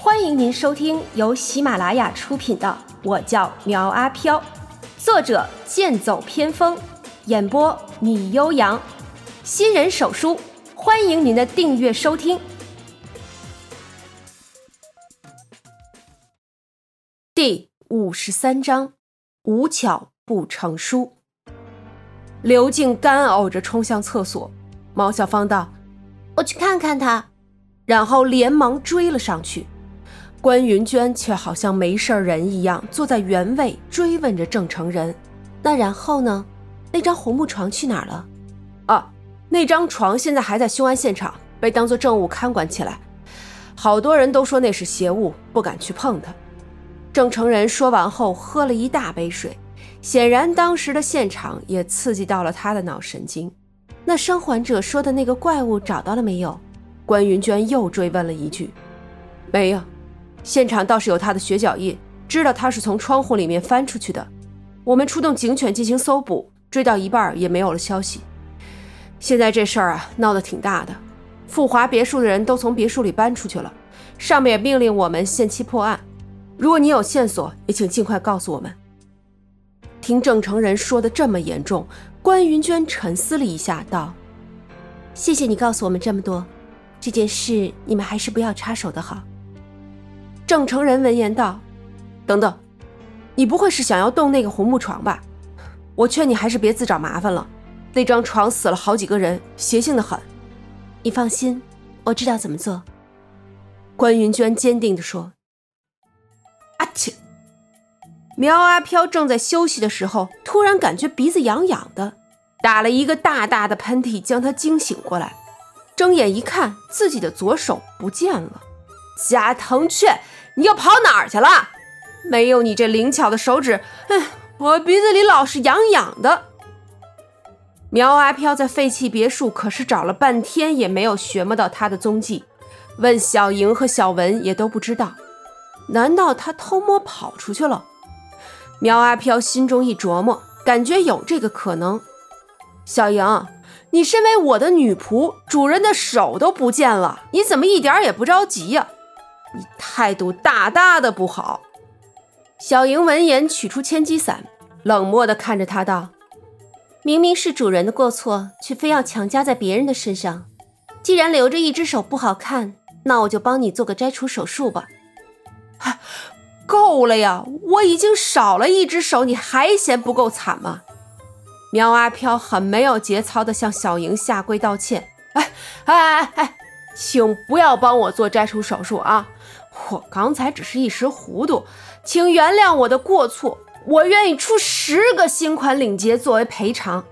欢迎您收听由喜马拉雅出品的《我叫苗阿飘》，作者剑走偏锋，演播米悠扬，新人手书，欢迎您的订阅收听。第五十三章，无巧不成书。刘静干呕着冲向厕所，毛小芳道：“我去看看他。”然后连忙追了上去。关云娟却好像没事人一样，坐在原位追问着郑成仁：“那然后呢？那张红木床去哪儿了？”“啊，那张床现在还在凶案现场，被当作证物看管起来。好多人都说那是邪物，不敢去碰它。”郑成仁说完后，喝了一大杯水。显然，当时的现场也刺激到了他的脑神经。那生还者说的那个怪物找到了没有？关云娟又追问了一句：“没有。”现场倒是有他的血脚印，知道他是从窗户里面翻出去的。我们出动警犬进行搜捕，追到一半也没有了消息。现在这事儿啊，闹得挺大的。富华别墅的人都从别墅里搬出去了，上面也命令我们限期破案。如果你有线索，也请尽快告诉我们。听郑成仁说的这么严重，关云娟沉思了一下，道：“谢谢你告诉我们这么多，这件事你们还是不要插手的好。”郑成仁闻言道：“等等，你不会是想要动那个红木床吧？我劝你还是别自找麻烦了。那张床死了好几个人，邪性的很。你放心，我知道怎么做。”关云娟坚定地说。阿切！苗阿飘正在休息的时候，突然感觉鼻子痒痒的，打了一个大大的喷嚏，将他惊醒过来。睁眼一看，自己的左手不见了。加藤雀！你又跑哪儿去了？没有你这灵巧的手指，哎，我鼻子里老是痒痒的。苗阿飘在废弃别墅可是找了半天，也没有寻摸到他的踪迹。问小莹和小文也都不知道。难道他偷摸跑出去了？苗阿飘心中一琢磨，感觉有这个可能。小莹，你身为我的女仆，主人的手都不见了，你怎么一点也不着急呀？你态度大大的不好。小莹闻言，取出千机伞，冷漠地看着他道：“明明是主人的过错，却非要强加在别人的身上。既然留着一只手不好看，那我就帮你做个摘除手术吧。”哈，够了呀！我已经少了一只手，你还嫌不够惨吗？苗阿飘很没有节操地向小莹下跪道歉：“哎哎哎哎，请不要帮我做摘除手术啊！”我刚才只是一时糊涂，请原谅我的过错。我愿意出十个新款领结作为赔偿。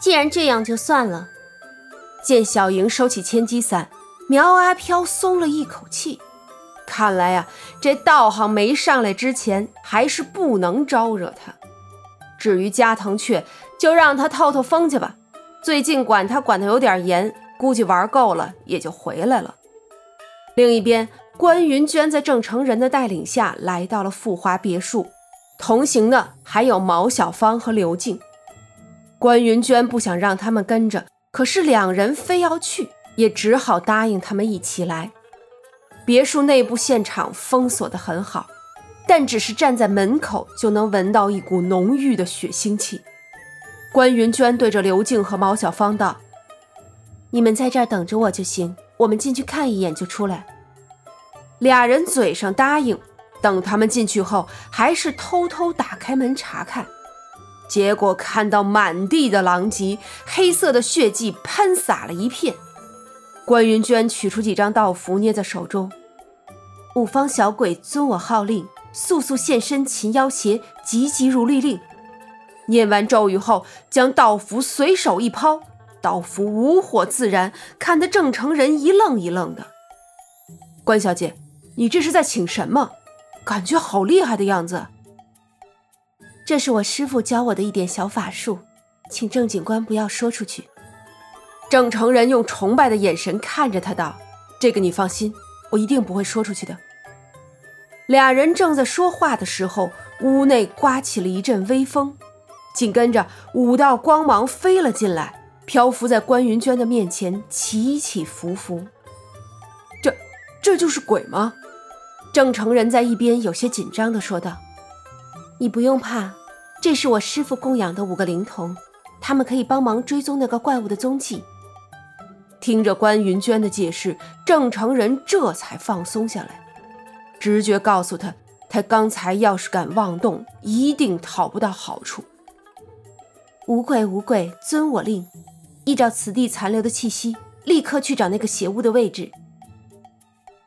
既然这样，就算了。见小莹收起千机伞，苗阿飘松了一口气。看来呀，这道行没上来之前，还是不能招惹他。至于加藤雀，就让他透透风去吧。最近管他管得有点严，估计玩够了也就回来了。另一边。关云娟在郑成仁的带领下来到了富华别墅，同行的还有毛小芳和刘静。关云娟不想让他们跟着，可是两人非要去，也只好答应他们一起来。别墅内部现场封锁得很好，但只是站在门口就能闻到一股浓郁的血腥气。关云娟对着刘静和毛小芳道：“你们在这儿等着我就行，我们进去看一眼就出来。”俩人嘴上答应，等他们进去后，还是偷偷打开门查看。结果看到满地的狼藉，黑色的血迹喷洒了一片。关云娟取出几张道符，捏在手中。五方小鬼遵我号令，速速现身擒妖邪，急急如律令。念完咒语后，将道符随手一抛，道符无火自燃，看得郑成人一愣一愣的。关小姐。你这是在请神吗？感觉好厉害的样子。这是我师傅教我的一点小法术，请郑警官不要说出去。郑成仁用崇拜的眼神看着他道：“这个你放心，我一定不会说出去的。”俩人正在说话的时候，屋内刮起了一阵微风，紧跟着五道光芒飞了进来，漂浮在关云娟的面前，起起伏伏。这，这就是鬼吗？郑成人在一边有些紧张地说道：“你不用怕，这是我师傅供养的五个灵童，他们可以帮忙追踪那个怪物的踪迹。”听着关云娟的解释，郑成人这才放松下来。直觉告诉他，他刚才要是敢妄动，一定讨不到好处。无鬼无鬼，遵我令，依照此地残留的气息，立刻去找那个邪物的位置。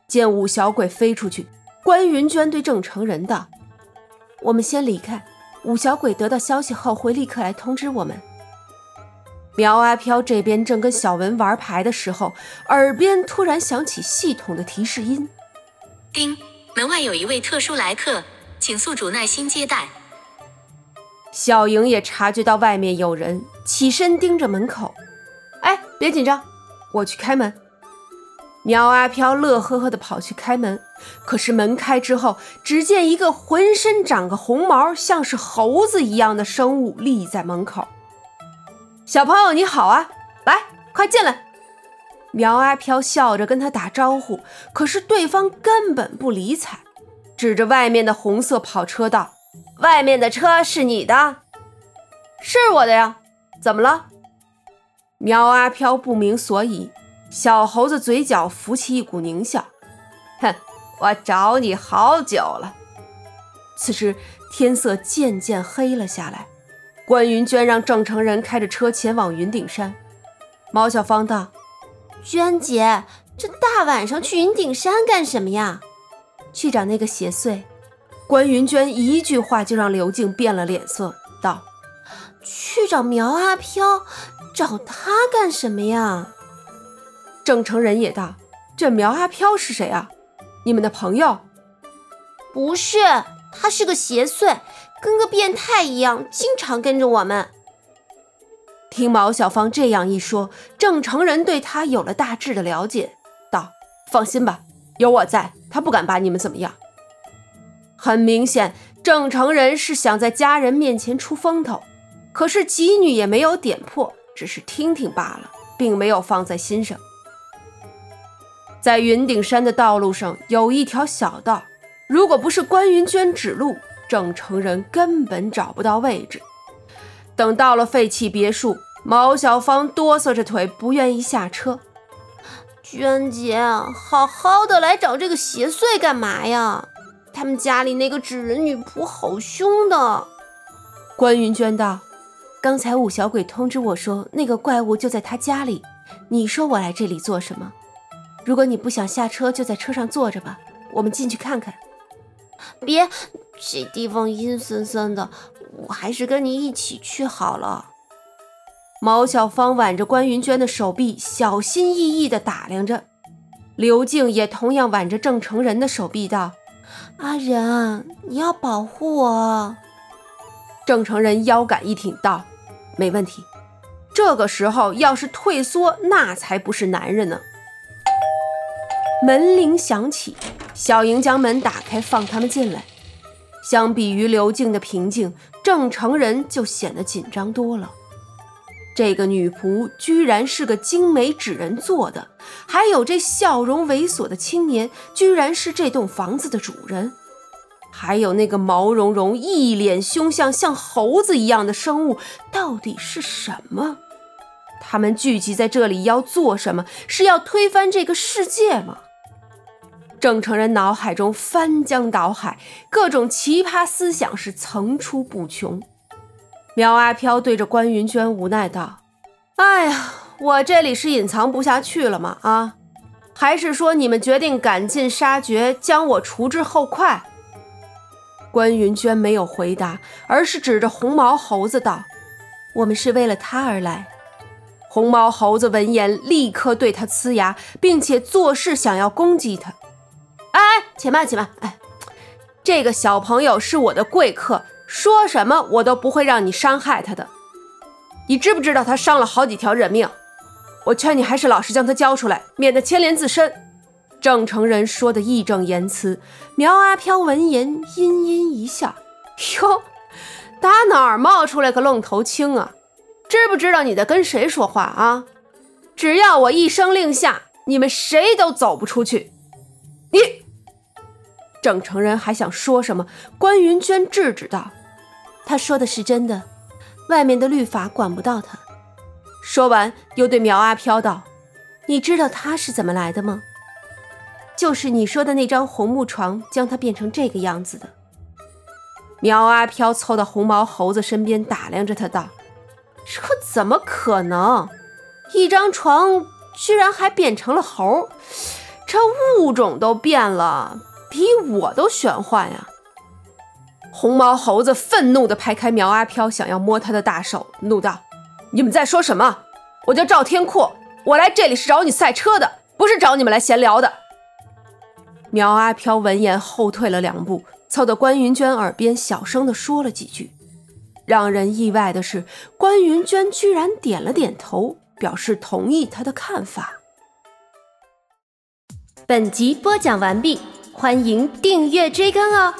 见五小鬼飞出去，关云娟对郑成仁道：“我们先离开，五小鬼得到消息后会立刻来通知我们。”苗阿飘这边正跟小文玩牌的时候，耳边突然响起系统的提示音：“叮，门外有一位特殊来客，请宿主耐心接待。”小莹也察觉到外面有人，起身盯着门口。哎，别紧张，我去开门。苗阿飘乐呵呵地跑去开门，可是门开之后，只见一个浑身长个红毛、像是猴子一样的生物立在门口。小朋友你好啊，来，快进来。苗阿飘笑着跟他打招呼，可是对方根本不理睬，指着外面的红色跑车道。外面的车是你的，是我的呀？怎么了？苗阿飘不明所以，小猴子嘴角浮起一股狞笑，哼，我找你好久了。此时天色渐渐黑了下来，关云娟让郑成人开着车前往云顶山。毛小芳道：“娟姐，这大晚上去云顶山干什么呀？去找那个邪祟。”关云娟一句话就让刘静变了脸色，道：“去找苗阿飘，找他干什么呀？”郑成人也道：“这苗阿飘是谁啊？你们的朋友？”“不是，他是个邪祟，跟个变态一样，经常跟着我们。”听毛小芳这样一说，郑成人对他有了大致的了解，道：“放心吧，有我在，他不敢把你们怎么样。”很明显，郑成人是想在家人面前出风头，可是吉女也没有点破，只是听听罢了，并没有放在心上。在云顶山的道路上有一条小道，如果不是关云娟指路，郑成人根本找不到位置。等到了废弃别墅，毛小芳哆嗦着腿，不愿意下车。娟姐，好好的来找这个邪祟干嘛呀？他们家里那个纸人女仆好凶的，关云娟道：“刚才五小鬼通知我说，那个怪物就在他家里。你说我来这里做什么？如果你不想下车，就在车上坐着吧，我们进去看看。别，这地方阴森森的，我还是跟你一起去好了。”毛小芳挽着关云娟的手臂，小心翼翼地打量着。刘静也同样挽着郑成仁的手臂道。阿仁，你要保护我。郑成仁腰杆一挺，道：“没问题。”这个时候要是退缩，那才不是男人呢。门铃响起，小莹将门打开，放他们进来。相比于刘静的平静，郑成人就显得紧张多了。这个女仆居然是个精美纸人做的，还有这笑容猥琐的青年，居然是这栋房子的主人，还有那个毛茸茸、一脸凶相、像猴子一样的生物，到底是什么？他们聚集在这里要做什么？是要推翻这个世界吗？郑成人脑海中翻江倒海，各种奇葩思想是层出不穷。苗阿飘对着关云娟无奈道：“哎呀，我这里是隐藏不下去了吗？啊，还是说你们决定赶尽杀绝，将我除之后快？”关云娟没有回答，而是指着红毛猴子道：“我们是为了他而来。”红毛猴子闻言，立刻对他呲牙，并且作势想要攻击他。“，且慢且慢！哎，这个小朋友是我的贵客。”说什么我都不会让你伤害他的，你知不知道他伤了好几条人命？我劝你还是老实将他交出来，免得牵连自身。郑成人说的义正言辞。苗阿飘闻言阴阴一笑：“哟，打哪儿冒出来个愣头青啊？知不知道你在跟谁说话啊？只要我一声令下，你们谁都走不出去。”你郑成人还想说什么，关云娟制止道：“他说的是真的，外面的律法管不到他。”说完，又对苗阿飘道：“你知道他是怎么来的吗？就是你说的那张红木床将他变成这个样子的。”苗阿飘凑到红毛猴子身边，打量着他道：“这怎么可能？一张床居然还变成了猴？这物种都变了，比我都玄幻呀！”红毛猴子愤怒地拍开苗阿飘，想要摸他的大手，怒道：“你们在说什么？我叫赵天阔，我来这里是找你赛车的，不是找你们来闲聊的。”苗阿飘闻言后退了两步。凑到关云娟耳边，小声的说了几句。让人意外的是，关云娟居然点了点头，表示同意他的看法。本集播讲完毕，欢迎订阅追更哦。